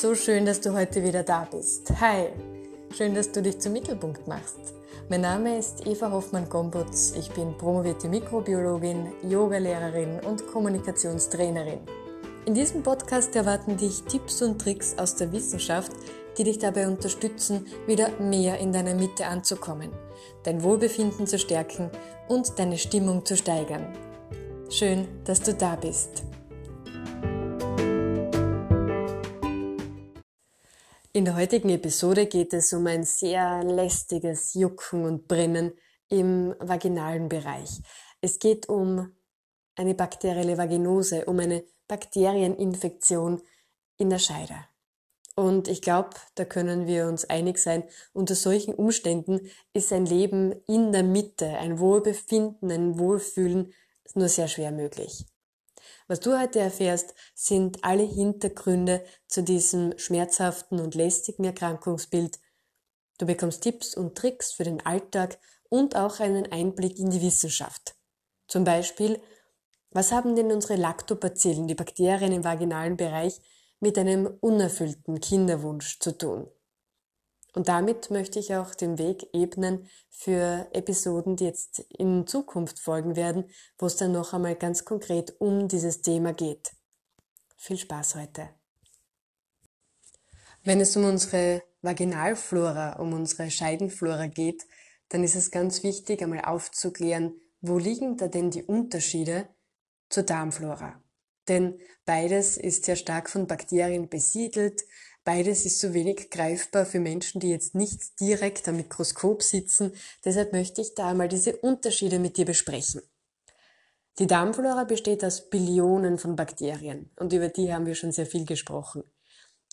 So schön, dass du heute wieder da bist. Hi, schön, dass du dich zum Mittelpunkt machst. Mein Name ist Eva Hoffmann-Gombutz. Ich bin promovierte Mikrobiologin, Yogalehrerin und Kommunikationstrainerin. In diesem Podcast erwarten dich Tipps und Tricks aus der Wissenschaft, die dich dabei unterstützen, wieder mehr in deiner Mitte anzukommen, dein Wohlbefinden zu stärken und deine Stimmung zu steigern. Schön, dass du da bist. In der heutigen Episode geht es um ein sehr lästiges Jucken und Brennen im vaginalen Bereich. Es geht um eine bakterielle Vaginose, um eine Bakterieninfektion in der Scheide. Und ich glaube, da können wir uns einig sein, unter solchen Umständen ist ein Leben in der Mitte, ein Wohlbefinden, ein Wohlfühlen nur sehr schwer möglich. Was du heute erfährst, sind alle Hintergründe zu diesem schmerzhaften und lästigen Erkrankungsbild. Du bekommst Tipps und Tricks für den Alltag und auch einen Einblick in die Wissenschaft. Zum Beispiel, was haben denn unsere Lactobacillen, die Bakterien im vaginalen Bereich, mit einem unerfüllten Kinderwunsch zu tun? Und damit möchte ich auch den Weg ebnen für Episoden, die jetzt in Zukunft folgen werden, wo es dann noch einmal ganz konkret um dieses Thema geht. Viel Spaß heute. Wenn es um unsere Vaginalflora, um unsere Scheidenflora geht, dann ist es ganz wichtig, einmal aufzuklären, wo liegen da denn die Unterschiede zur Darmflora? Denn beides ist sehr stark von Bakterien besiedelt, Beides ist so wenig greifbar für Menschen, die jetzt nicht direkt am Mikroskop sitzen. Deshalb möchte ich da mal diese Unterschiede mit dir besprechen. Die Darmflora besteht aus Billionen von Bakterien und über die haben wir schon sehr viel gesprochen.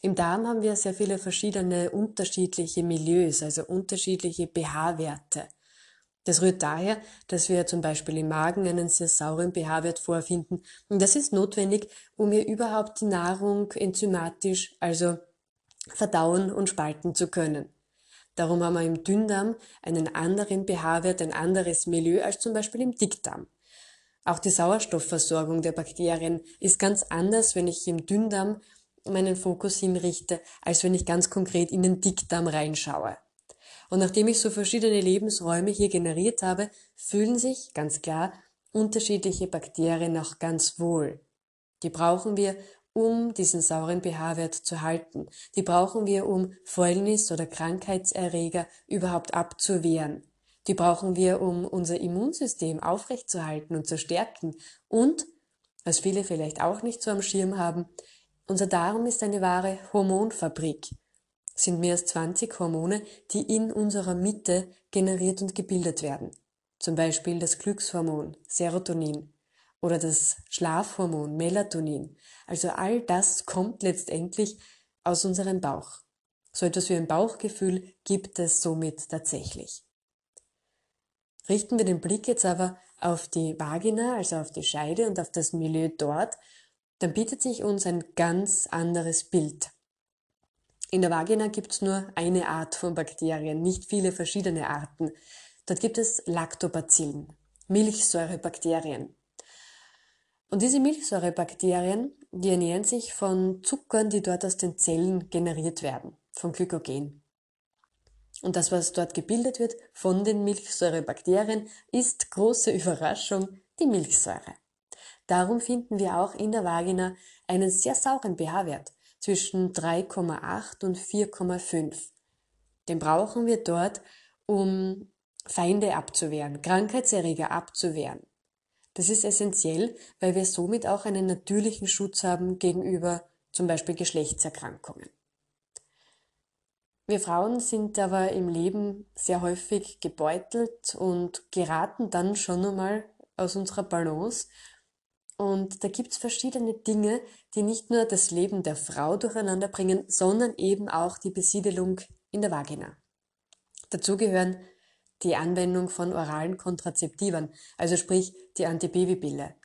Im Darm haben wir sehr viele verschiedene unterschiedliche Milieus, also unterschiedliche pH-Werte. Das rührt daher, dass wir zum Beispiel im Magen einen sehr sauren pH-Wert vorfinden und das ist notwendig, um hier überhaupt die Nahrung enzymatisch, also verdauen und spalten zu können. Darum haben wir im Dünndarm einen anderen pH-Wert, ein anderes Milieu als zum Beispiel im Dickdarm. Auch die Sauerstoffversorgung der Bakterien ist ganz anders, wenn ich im Dünndarm meinen Fokus hinrichte, als wenn ich ganz konkret in den Dickdarm reinschaue. Und nachdem ich so verschiedene Lebensräume hier generiert habe, fühlen sich ganz klar unterschiedliche Bakterien auch ganz wohl. Die brauchen wir, um diesen sauren pH-Wert zu halten. Die brauchen wir, um Fäulnis oder Krankheitserreger überhaupt abzuwehren. Die brauchen wir, um unser Immunsystem aufrechtzuerhalten und zu stärken. Und, was viele vielleicht auch nicht so am Schirm haben, unser Darm ist eine wahre Hormonfabrik. Es sind mehr als 20 Hormone, die in unserer Mitte generiert und gebildet werden. Zum Beispiel das Glückshormon, Serotonin, oder das Schlafhormon Melatonin. Also all das kommt letztendlich aus unserem Bauch. So etwas wie ein Bauchgefühl gibt es somit tatsächlich. Richten wir den Blick jetzt aber auf die Vagina, also auf die Scheide und auf das Milieu dort, dann bietet sich uns ein ganz anderes Bild. In der Vagina gibt es nur eine Art von Bakterien, nicht viele verschiedene Arten. Dort gibt es Lactobacillen, Milchsäurebakterien. Und diese Milchsäurebakterien, die ernähren sich von Zuckern, die dort aus den Zellen generiert werden, von Glykogen. Und das, was dort gebildet wird von den Milchsäurebakterien, ist große Überraschung die Milchsäure. Darum finden wir auch in der Vagina einen sehr sauren pH-Wert zwischen 3,8 und 4,5. Den brauchen wir dort, um Feinde abzuwehren, Krankheitserreger abzuwehren. Das ist essentiell, weil wir somit auch einen natürlichen Schutz haben gegenüber zum Beispiel Geschlechtserkrankungen. Wir Frauen sind aber im Leben sehr häufig gebeutelt und geraten dann schon einmal aus unserer Balance. Und da gibt's verschiedene Dinge, die nicht nur das Leben der Frau durcheinander bringen, sondern eben auch die Besiedelung in der Vagina. Dazu gehören die Anwendung von oralen Kontrazeptivern, also sprich die Antibabypille.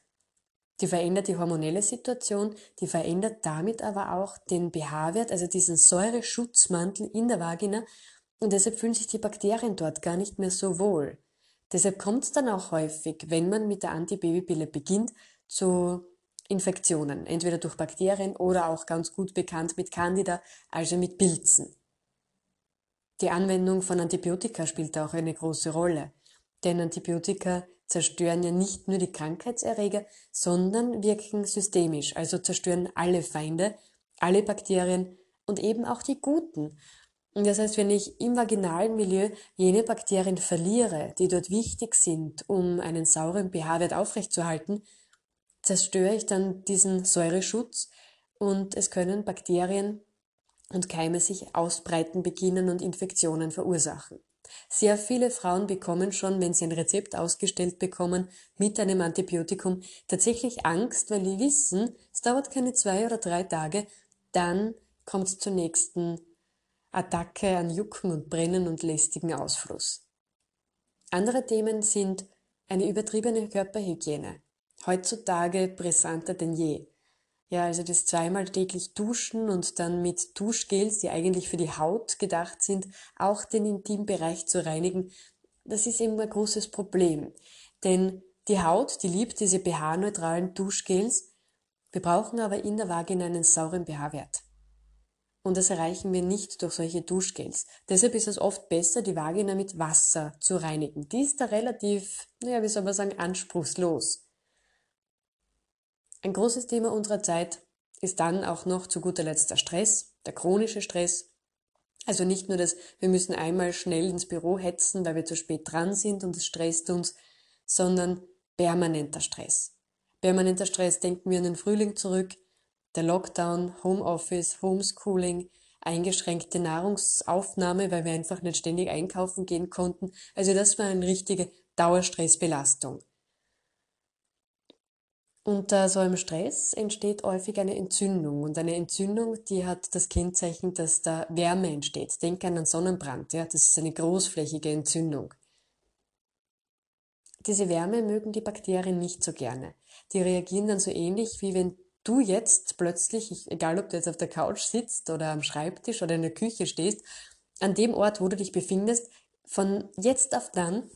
Die verändert die hormonelle Situation, die verändert damit aber auch den pH-Wert, also diesen Säureschutzmantel in der Vagina und deshalb fühlen sich die Bakterien dort gar nicht mehr so wohl. Deshalb kommt es dann auch häufig, wenn man mit der Antibabypille beginnt, zu Infektionen, entweder durch Bakterien oder auch ganz gut bekannt mit Candida, also mit Pilzen. Die Anwendung von Antibiotika spielt auch eine große Rolle, denn Antibiotika zerstören ja nicht nur die Krankheitserreger, sondern wirken systemisch, also zerstören alle Feinde, alle Bakterien und eben auch die guten. Und das heißt, wenn ich im vaginalen Milieu jene Bakterien verliere, die dort wichtig sind, um einen sauren pH-Wert aufrechtzuerhalten, zerstöre ich dann diesen Säureschutz und es können Bakterien und Keime sich ausbreiten beginnen und Infektionen verursachen. Sehr viele Frauen bekommen schon, wenn sie ein Rezept ausgestellt bekommen mit einem Antibiotikum, tatsächlich Angst, weil die wissen, es dauert keine zwei oder drei Tage, dann kommt es zur nächsten Attacke an Jucken und Brennen und lästigen Ausfluss. Andere Themen sind eine übertriebene Körperhygiene, heutzutage brisanter denn je. Ja, also das zweimal täglich duschen und dann mit Duschgels, die eigentlich für die Haut gedacht sind, auch den Intimbereich zu reinigen, das ist eben ein großes Problem. Denn die Haut, die liebt diese pH-neutralen Duschgels. Wir brauchen aber in der Vagina einen sauren pH-Wert. Und das erreichen wir nicht durch solche Duschgels. Deshalb ist es oft besser, die Vagina mit Wasser zu reinigen. Die ist da relativ, naja, wie soll man sagen, anspruchslos. Ein großes Thema unserer Zeit ist dann auch noch zu guter Letzt der Stress, der chronische Stress. Also nicht nur das, wir müssen einmal schnell ins Büro hetzen, weil wir zu spät dran sind und es stresst uns, sondern permanenter Stress. Permanenter Stress, denken wir an den Frühling zurück, der Lockdown, Homeoffice, Homeschooling, eingeschränkte Nahrungsaufnahme, weil wir einfach nicht ständig einkaufen gehen konnten. Also das war eine richtige Dauerstressbelastung. Unter so einem Stress entsteht häufig eine Entzündung und eine Entzündung, die hat das Kennzeichen, dass da Wärme entsteht. Denk an einen Sonnenbrand, ja, das ist eine großflächige Entzündung. Diese Wärme mögen die Bakterien nicht so gerne. Die reagieren dann so ähnlich, wie wenn du jetzt plötzlich, egal ob du jetzt auf der Couch sitzt oder am Schreibtisch oder in der Küche stehst, an dem Ort, wo du dich befindest, von jetzt auf dann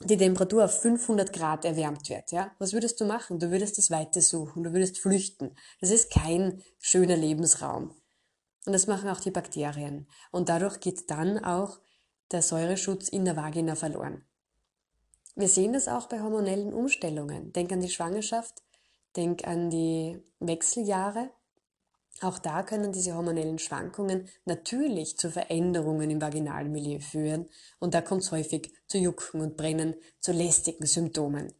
die Temperatur auf 500 Grad erwärmt wird, ja, was würdest du machen? Du würdest das Weite suchen, du würdest flüchten. Das ist kein schöner Lebensraum. Und das machen auch die Bakterien. Und dadurch geht dann auch der Säureschutz in der Vagina verloren. Wir sehen das auch bei hormonellen Umstellungen. Denk an die Schwangerschaft, denk an die Wechseljahre, auch da können diese hormonellen Schwankungen natürlich zu Veränderungen im Vaginalmilieu führen und da kommt es häufig zu Jucken und Brennen, zu lästigen Symptomen.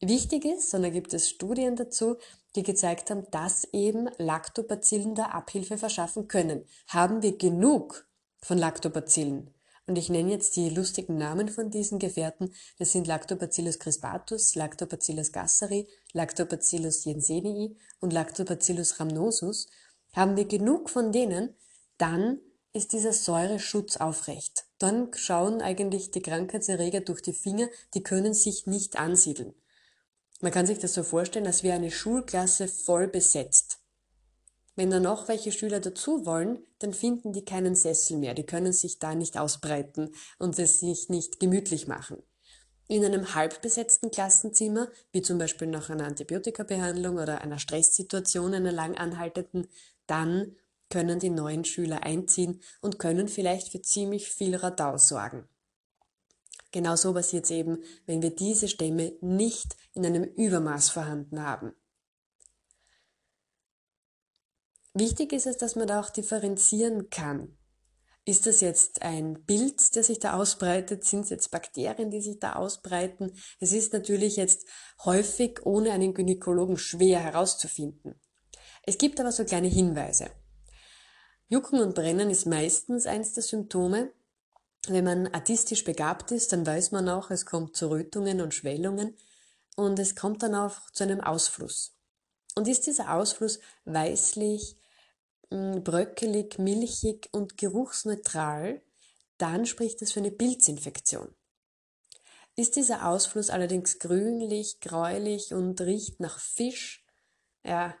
Wichtig ist, und da gibt es Studien dazu, die gezeigt haben, dass eben Lactobacillen da Abhilfe verschaffen können. Haben wir genug von Lactobacillen, und ich nenne jetzt die lustigen Namen von diesen Gefährten. Das sind Lactobacillus crispatus, Lactobacillus gasseri, Lactobacillus jensenii und Lactobacillus rhamnosus. Haben wir genug von denen, dann ist dieser Säureschutz aufrecht. Dann schauen eigentlich die Krankheitserreger durch die Finger, die können sich nicht ansiedeln. Man kann sich das so vorstellen, als wäre eine Schulklasse voll besetzt. Wenn dann noch welche Schüler dazu wollen, dann finden die keinen Sessel mehr. Die können sich da nicht ausbreiten und es sich nicht gemütlich machen. In einem halbbesetzten Klassenzimmer, wie zum Beispiel nach einer Antibiotikabehandlung oder einer Stresssituation, einer lang anhaltenden, dann können die neuen Schüler einziehen und können vielleicht für ziemlich viel Radau sorgen. Genau so passiert es eben, wenn wir diese Stämme nicht in einem Übermaß vorhanden haben. Wichtig ist es, dass man da auch differenzieren kann. Ist das jetzt ein Pilz, der sich da ausbreitet? Sind es jetzt Bakterien, die sich da ausbreiten? Es ist natürlich jetzt häufig ohne einen Gynäkologen schwer herauszufinden. Es gibt aber so kleine Hinweise. Jucken und Brennen ist meistens eins der Symptome. Wenn man artistisch begabt ist, dann weiß man auch, es kommt zu Rötungen und Schwellungen und es kommt dann auch zu einem Ausfluss. Und ist dieser Ausfluss weißlich, bröckelig, milchig und geruchsneutral, dann spricht es für eine Pilzinfektion. Ist dieser Ausfluss allerdings grünlich, gräulich und riecht nach Fisch, ja,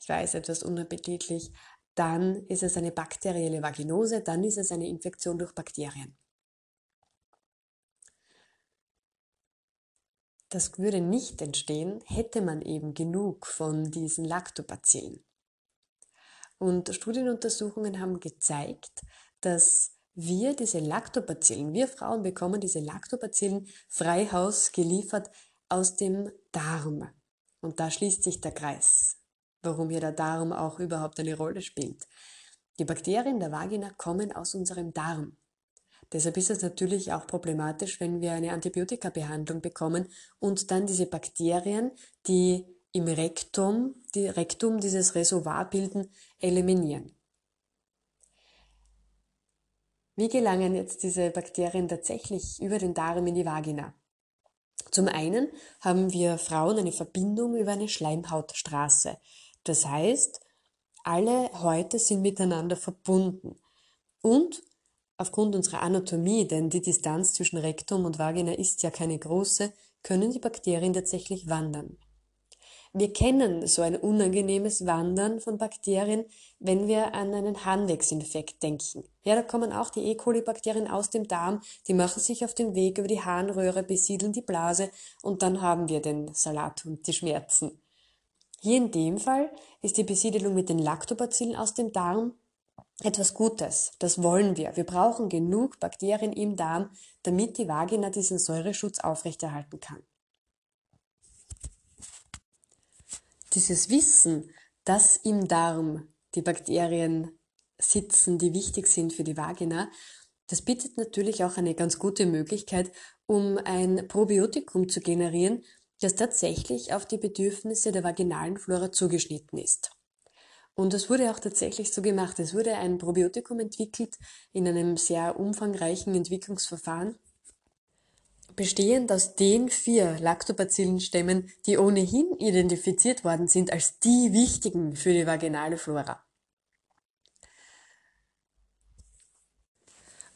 ich weiß, etwas unappetitlich, dann ist es eine bakterielle Vaginose, dann ist es eine Infektion durch Bakterien. Das würde nicht entstehen, hätte man eben genug von diesen Lactobacillen. Und Studienuntersuchungen haben gezeigt, dass wir diese Lactobacillen, wir Frauen bekommen diese Lactobacillen frei Haus geliefert aus dem Darm. Und da schließt sich der Kreis, warum hier der Darm auch überhaupt eine Rolle spielt. Die Bakterien der Vagina kommen aus unserem Darm. Deshalb ist es natürlich auch problematisch, wenn wir eine Antibiotikabehandlung bekommen und dann diese Bakterien, die im Rektum, die Rektum dieses Reservoir bilden, eliminieren. Wie gelangen jetzt diese Bakterien tatsächlich über den Darm in die Vagina? Zum einen haben wir Frauen eine Verbindung über eine Schleimhautstraße. Das heißt, alle Häute sind miteinander verbunden. Und aufgrund unserer Anatomie, denn die Distanz zwischen Rektum und Vagina ist ja keine große, können die Bakterien tatsächlich wandern. Wir kennen so ein unangenehmes Wandern von Bakterien, wenn wir an einen Harnwegsinfekt denken. Ja, da kommen auch die E. coli-Bakterien aus dem Darm, die machen sich auf den Weg über die Harnröhre, besiedeln die Blase und dann haben wir den Salat und die Schmerzen. Hier in dem Fall ist die Besiedelung mit den Lactobacillen aus dem Darm etwas Gutes. Das wollen wir. Wir brauchen genug Bakterien im Darm, damit die Vagina diesen Säureschutz aufrechterhalten kann. Dieses Wissen, dass im Darm die Bakterien sitzen, die wichtig sind für die Vagina, das bietet natürlich auch eine ganz gute Möglichkeit, um ein Probiotikum zu generieren, das tatsächlich auf die Bedürfnisse der vaginalen Flora zugeschnitten ist. Und das wurde auch tatsächlich so gemacht. Es wurde ein Probiotikum entwickelt in einem sehr umfangreichen Entwicklungsverfahren, bestehend aus den vier Lactobacillenstämmen, die ohnehin identifiziert worden sind als die wichtigen für die vaginale Flora.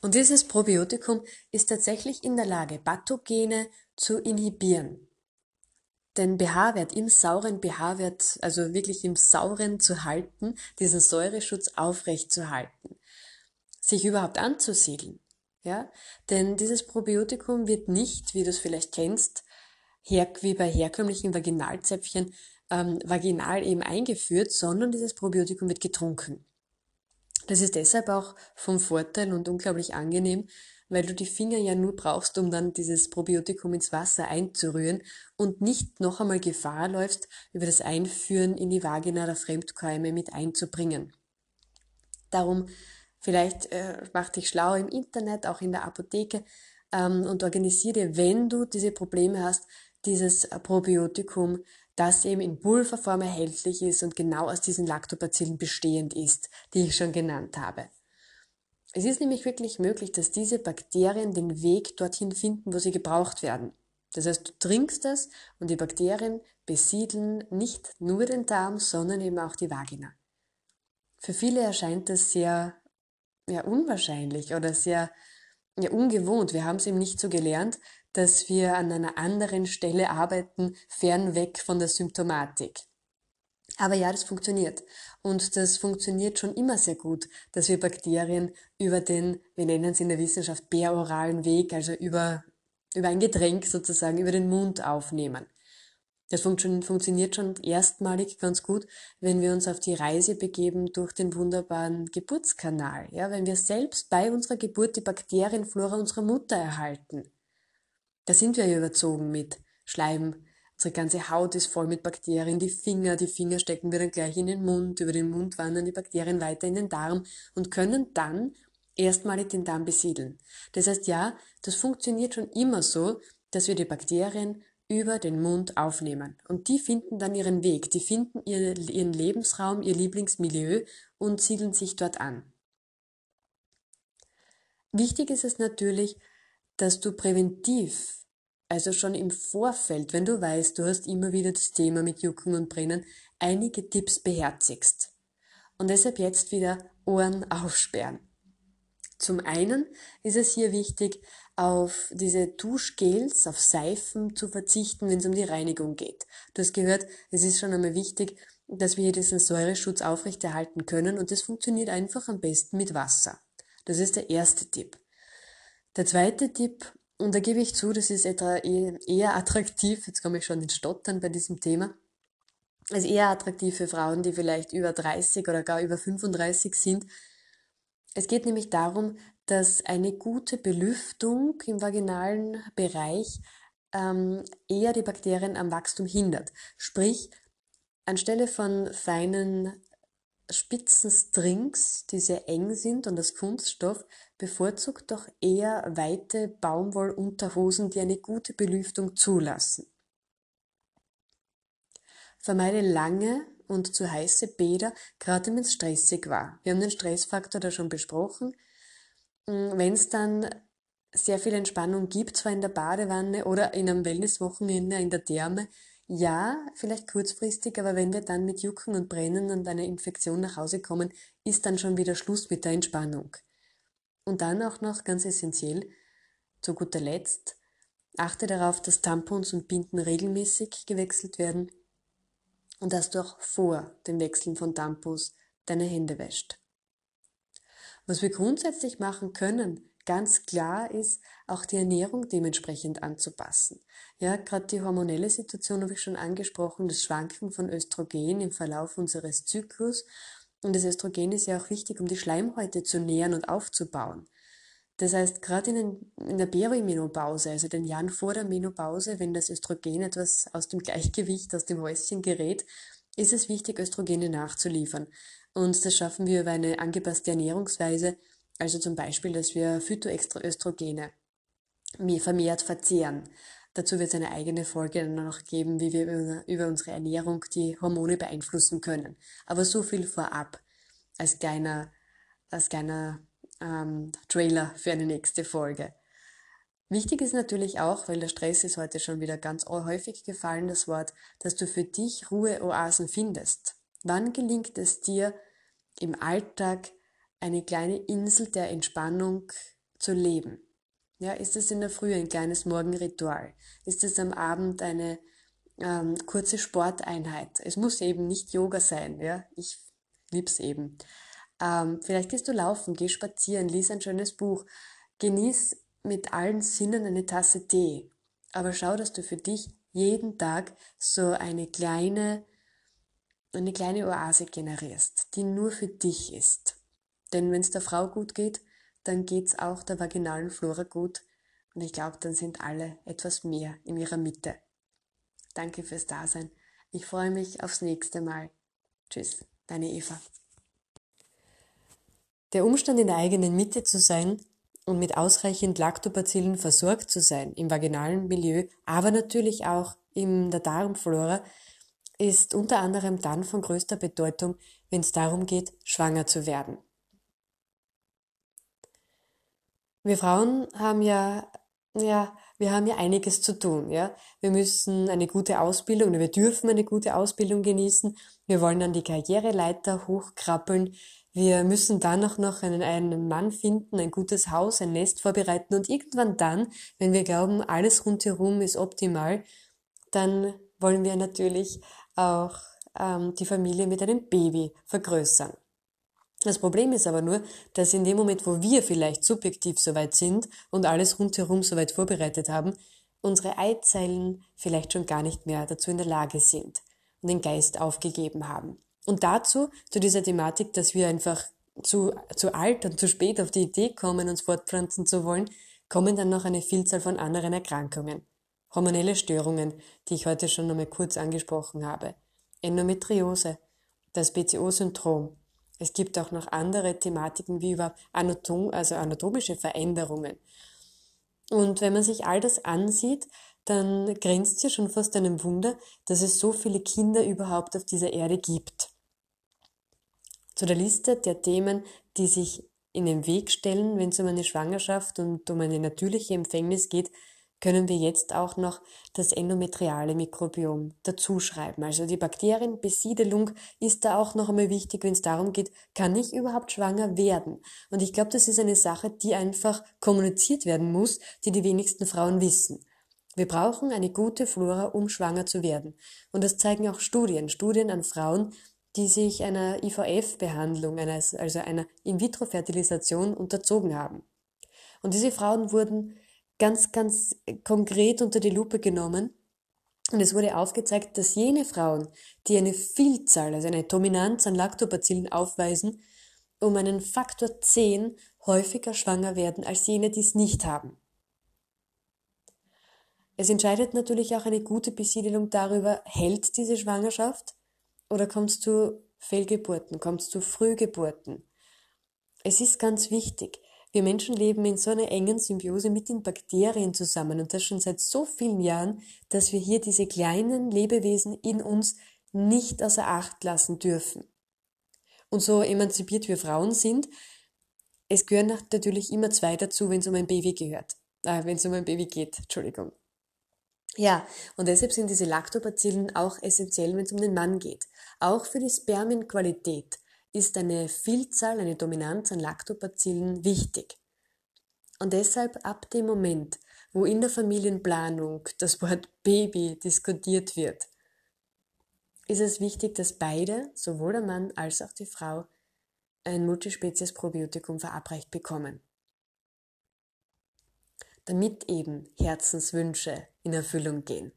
Und dieses Probiotikum ist tatsächlich in der Lage, Pathogene zu inhibieren. Den pH-Wert im sauren pH-Wert, also wirklich im sauren zu halten, diesen Säureschutz aufrecht zu halten, sich überhaupt anzusiedeln. Ja? Denn dieses Probiotikum wird nicht, wie du es vielleicht kennst, wie bei herkömmlichen Vaginalzäpfchen, ähm, vaginal eben eingeführt, sondern dieses Probiotikum wird getrunken. Das ist deshalb auch vom Vorteil und unglaublich angenehm, weil du die Finger ja nur brauchst, um dann dieses Probiotikum ins Wasser einzurühren und nicht noch einmal Gefahr läufst, über das Einführen in die Vagina der Fremdkeime mit einzubringen. Darum Vielleicht äh, mach dich schlau im Internet, auch in der Apotheke ähm, und organisiere dir, wenn du diese Probleme hast, dieses Probiotikum, das eben in Pulverform erhältlich ist und genau aus diesen Lactobacillen bestehend ist, die ich schon genannt habe. Es ist nämlich wirklich möglich, dass diese Bakterien den Weg dorthin finden, wo sie gebraucht werden. Das heißt, du trinkst das und die Bakterien besiedeln nicht nur den Darm, sondern eben auch die Vagina. Für viele erscheint das sehr ja, unwahrscheinlich oder sehr ja, ungewohnt. Wir haben es eben nicht so gelernt, dass wir an einer anderen Stelle arbeiten, fernweg von der Symptomatik. Aber ja, das funktioniert. Und das funktioniert schon immer sehr gut, dass wir Bakterien über den, wir nennen es in der Wissenschaft, peroralen Weg, also über, über ein Getränk sozusagen, über den Mund aufnehmen. Das funktioniert schon erstmalig ganz gut, wenn wir uns auf die Reise begeben durch den wunderbaren Geburtskanal. Ja, wenn wir selbst bei unserer Geburt die Bakterienflora unserer Mutter erhalten. Da sind wir ja überzogen mit Schleim. Unsere ganze Haut ist voll mit Bakterien, die Finger, die Finger stecken wir dann gleich in den Mund, über den Mund wandern die Bakterien weiter in den Darm und können dann erstmalig den Darm besiedeln. Das heißt, ja, das funktioniert schon immer so, dass wir die Bakterien über den Mund aufnehmen. Und die finden dann ihren Weg, die finden ihren Lebensraum, ihr Lieblingsmilieu und siedeln sich dort an. Wichtig ist es natürlich, dass du präventiv, also schon im Vorfeld, wenn du weißt, du hast immer wieder das Thema mit Jucken und Brennen, einige Tipps beherzigst. Und deshalb jetzt wieder Ohren aufsperren. Zum einen ist es hier wichtig, auf diese Duschgels, auf Seifen zu verzichten, wenn es um die Reinigung geht. Du hast gehört, es ist schon einmal wichtig, dass wir hier diesen Säureschutz aufrechterhalten können und das funktioniert einfach am besten mit Wasser. Das ist der erste Tipp. Der zweite Tipp Und da gebe ich zu, das ist etwa eh, eher attraktiv, jetzt komme ich schon ins Stottern bei diesem Thema, also eher attraktiv für Frauen, die vielleicht über 30 oder gar über 35 sind. Es geht nämlich darum, dass eine gute Belüftung im vaginalen Bereich ähm, eher die Bakterien am Wachstum hindert. Sprich, anstelle von feinen spitzen Strings, die sehr eng sind und das Kunststoff, bevorzugt doch eher weite Baumwollunterhosen, die eine gute Belüftung zulassen. Vermeide lange und zu heiße Bäder, gerade wenn es stressig war. Wir haben den Stressfaktor da schon besprochen. Hm, wenn es dann sehr viel Entspannung gibt, zwar in der Badewanne oder in einem Wellnesswochenende in der Therme, ja, vielleicht kurzfristig, aber wenn wir dann mit Jucken und Brennen und einer Infektion nach Hause kommen, ist dann schon wieder Schluss mit der Entspannung. Und dann auch noch ganz essentiell, zu guter Letzt, achte darauf, dass Tampons und Binden regelmäßig gewechselt werden und dass du auch vor dem Wechseln von Tampons deine Hände wäscht. Was wir grundsätzlich machen können, ganz klar ist, auch die Ernährung dementsprechend anzupassen. Ja, gerade die hormonelle Situation habe ich schon angesprochen, das Schwanken von Östrogen im Verlauf unseres Zyklus. Und das Östrogen ist ja auch wichtig, um die Schleimhäute zu nähren und aufzubauen. Das heißt, gerade in, in der Perimenopause, also den Jahren vor der Menopause, wenn das Östrogen etwas aus dem Gleichgewicht, aus dem Häuschen gerät, ist es wichtig, Östrogene nachzuliefern. Und das schaffen wir über eine angepasste Ernährungsweise, also zum Beispiel, dass wir Phytoöstrogene vermehrt verzehren. Dazu wird es eine eigene Folge dann noch geben, wie wir über unsere Ernährung die Hormone beeinflussen können. Aber so viel vorab als kleiner, als kleiner ähm, Trailer für eine nächste Folge. Wichtig ist natürlich auch, weil der Stress ist heute schon wieder ganz häufig gefallen, das Wort, dass du für dich Ruheoasen findest. Wann gelingt es dir im Alltag eine kleine Insel der Entspannung zu leben? Ja, ist es in der Früh ein kleines Morgenritual? Ist es am Abend eine ähm, kurze Sporteinheit? Es muss eben nicht Yoga sein, ja. Ich lieb's eben. Ähm, vielleicht gehst du laufen, geh spazieren, lies ein schönes Buch, genieß mit allen Sinnen eine Tasse Tee. Aber schau, dass du für dich jeden Tag so eine kleine, eine kleine Oase generierst, die nur für dich ist. Denn wenn es der Frau gut geht, dann geht's auch der vaginalen Flora gut und ich glaube, dann sind alle etwas mehr in ihrer Mitte. Danke fürs Dasein. Ich freue mich aufs nächste Mal. Tschüss, deine Eva. Der Umstand, in der eigenen Mitte zu sein und mit ausreichend Lactobacillen versorgt zu sein im vaginalen Milieu, aber natürlich auch in der Darmflora, ist unter anderem dann von größter Bedeutung, wenn es darum geht, schwanger zu werden. Wir Frauen haben ja, ja, wir haben ja einiges zu tun, ja. Wir müssen eine gute Ausbildung, wir dürfen eine gute Ausbildung genießen. Wir wollen an die Karriereleiter hochkrabbeln. Wir müssen dann auch noch einen, einen Mann finden, ein gutes Haus, ein Nest vorbereiten und irgendwann dann, wenn wir glauben, alles rundherum ist optimal, dann wollen wir natürlich auch ähm, die Familie mit einem Baby vergrößern. Das Problem ist aber nur, dass in dem Moment, wo wir vielleicht subjektiv soweit sind und alles rundherum soweit vorbereitet haben, unsere Eizellen vielleicht schon gar nicht mehr dazu in der Lage sind und den Geist aufgegeben haben. Und dazu, zu dieser Thematik, dass wir einfach zu, zu alt und zu spät auf die Idee kommen, uns fortpflanzen zu wollen, kommen dann noch eine Vielzahl von anderen Erkrankungen. Hormonelle Störungen, die ich heute schon einmal kurz angesprochen habe. Endometriose, das BCO-Syndrom, es gibt auch noch andere Thematiken wie über Anatom, also anatomische Veränderungen. Und wenn man sich all das ansieht, dann grenzt ja schon fast einem Wunder, dass es so viele Kinder überhaupt auf dieser Erde gibt. Zu der Liste der Themen, die sich in den Weg stellen, wenn es um eine Schwangerschaft und um eine natürliche Empfängnis geht, können wir jetzt auch noch das endometriale Mikrobiom dazuschreiben. Also die Bakterienbesiedelung ist da auch noch einmal wichtig, wenn es darum geht, kann ich überhaupt schwanger werden? Und ich glaube, das ist eine Sache, die einfach kommuniziert werden muss, die die wenigsten Frauen wissen. Wir brauchen eine gute Flora, um schwanger zu werden. Und das zeigen auch Studien, Studien an Frauen, die sich einer IVF-Behandlung, also einer In-vitro-Fertilisation unterzogen haben. Und diese Frauen wurden ganz, ganz konkret unter die Lupe genommen. Und es wurde aufgezeigt, dass jene Frauen, die eine Vielzahl, also eine Dominanz an Lactobacillen aufweisen, um einen Faktor 10 häufiger schwanger werden als jene, die es nicht haben. Es entscheidet natürlich auch eine gute Besiedelung darüber, hält diese Schwangerschaft oder kommt es zu Fehlgeburten, kommt es Frühgeburten. Es ist ganz wichtig. Wir Menschen leben in so einer engen Symbiose mit den Bakterien zusammen und das schon seit so vielen Jahren, dass wir hier diese kleinen Lebewesen in uns nicht außer Acht lassen dürfen. Und so emanzipiert wir Frauen sind, es gehören natürlich immer zwei dazu, wenn es um ein Baby gehört. Äh, wenn es um ein Baby geht, Entschuldigung. Ja, und deshalb sind diese Lactobacillen auch essentiell, wenn es um den Mann geht. Auch für die Spermienqualität ist eine Vielzahl, eine Dominanz an Lactobacillen wichtig. Und deshalb ab dem Moment, wo in der Familienplanung das Wort Baby diskutiert wird, ist es wichtig, dass beide, sowohl der Mann als auch die Frau, ein Multispezies-Probiotikum verabreicht bekommen damit eben Herzenswünsche in Erfüllung gehen.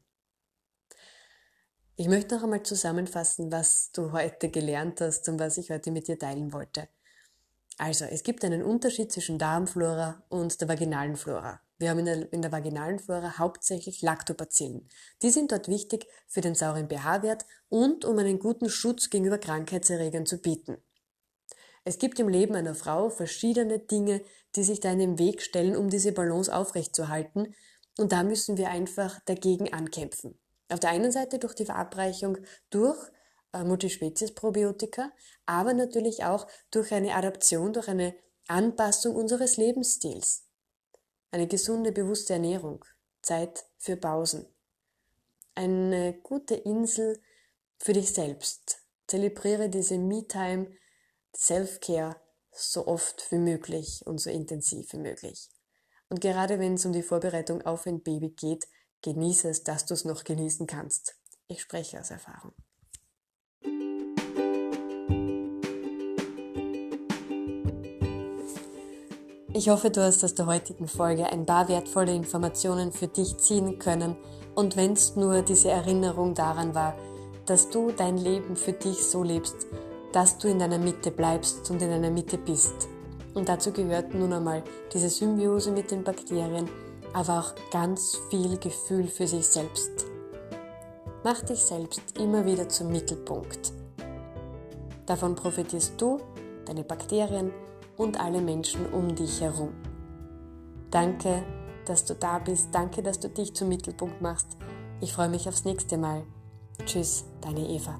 Ich möchte noch einmal zusammenfassen, was du heute gelernt hast und was ich heute mit dir teilen wollte. Also, es gibt einen Unterschied zwischen Darmflora und der vaginalen Flora. Wir haben in der, in der vaginalen Flora hauptsächlich Lactobacillen. Die sind dort wichtig für den sauren pH-Wert und um einen guten Schutz gegenüber Krankheitserregern zu bieten. Es gibt im Leben einer Frau verschiedene Dinge, die sich da in den Weg stellen, um diese Balance aufrechtzuerhalten. Und da müssen wir einfach dagegen ankämpfen. Auf der einen Seite durch die Verabreichung durch äh, Multispezies-Probiotika, aber natürlich auch durch eine Adaption, durch eine Anpassung unseres Lebensstils. Eine gesunde, bewusste Ernährung, Zeit für Pausen. Eine gute Insel für dich selbst. Zelebriere diese Me-Time, Self-Care so oft wie möglich und so intensiv wie möglich. Und gerade wenn es um die Vorbereitung auf ein Baby geht, genieße es, dass du es noch genießen kannst. Ich spreche aus Erfahrung. Ich hoffe, du hast aus der heutigen Folge ein paar wertvolle Informationen für dich ziehen können und wenn es nur diese Erinnerung daran war, dass du dein Leben für dich so lebst, dass du in deiner Mitte bleibst und in deiner Mitte bist. Und dazu gehört nun einmal diese Symbiose mit den Bakterien, aber auch ganz viel Gefühl für sich selbst. Mach dich selbst immer wieder zum Mittelpunkt. Davon profitierst du, deine Bakterien und alle Menschen um dich herum. Danke, dass du da bist. Danke, dass du dich zum Mittelpunkt machst. Ich freue mich aufs nächste Mal. Tschüss, deine Eva.